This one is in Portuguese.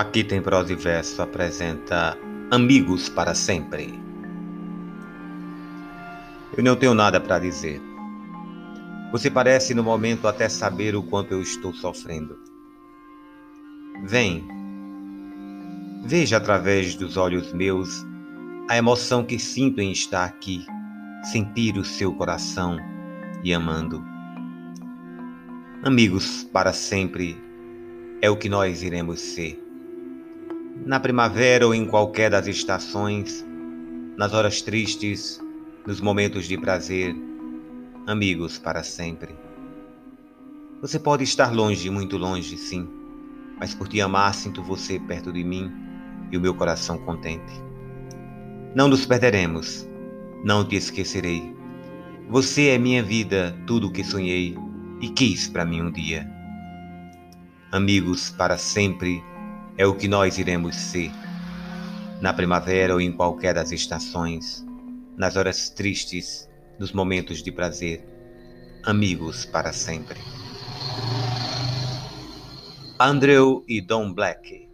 Aqui tem prosa e verso apresenta Amigos para sempre. Eu não tenho nada para dizer. Você parece no momento até saber o quanto eu estou sofrendo. Vem, veja através dos olhos meus a emoção que sinto em estar aqui, sentir o seu coração e amando. Amigos para sempre é o que nós iremos ser. Na primavera ou em qualquer das estações, nas horas tristes, nos momentos de prazer, amigos para sempre. Você pode estar longe, muito longe, sim, mas por te amar sinto você perto de mim e o meu coração contente. Não nos perderemos, não te esquecerei. Você é minha vida, tudo o que sonhei e quis para mim um dia. Amigos para sempre é o que nós iremos ser. Na primavera ou em qualquer das estações, nas horas tristes, nos momentos de prazer, amigos para sempre. Andrew e Don Black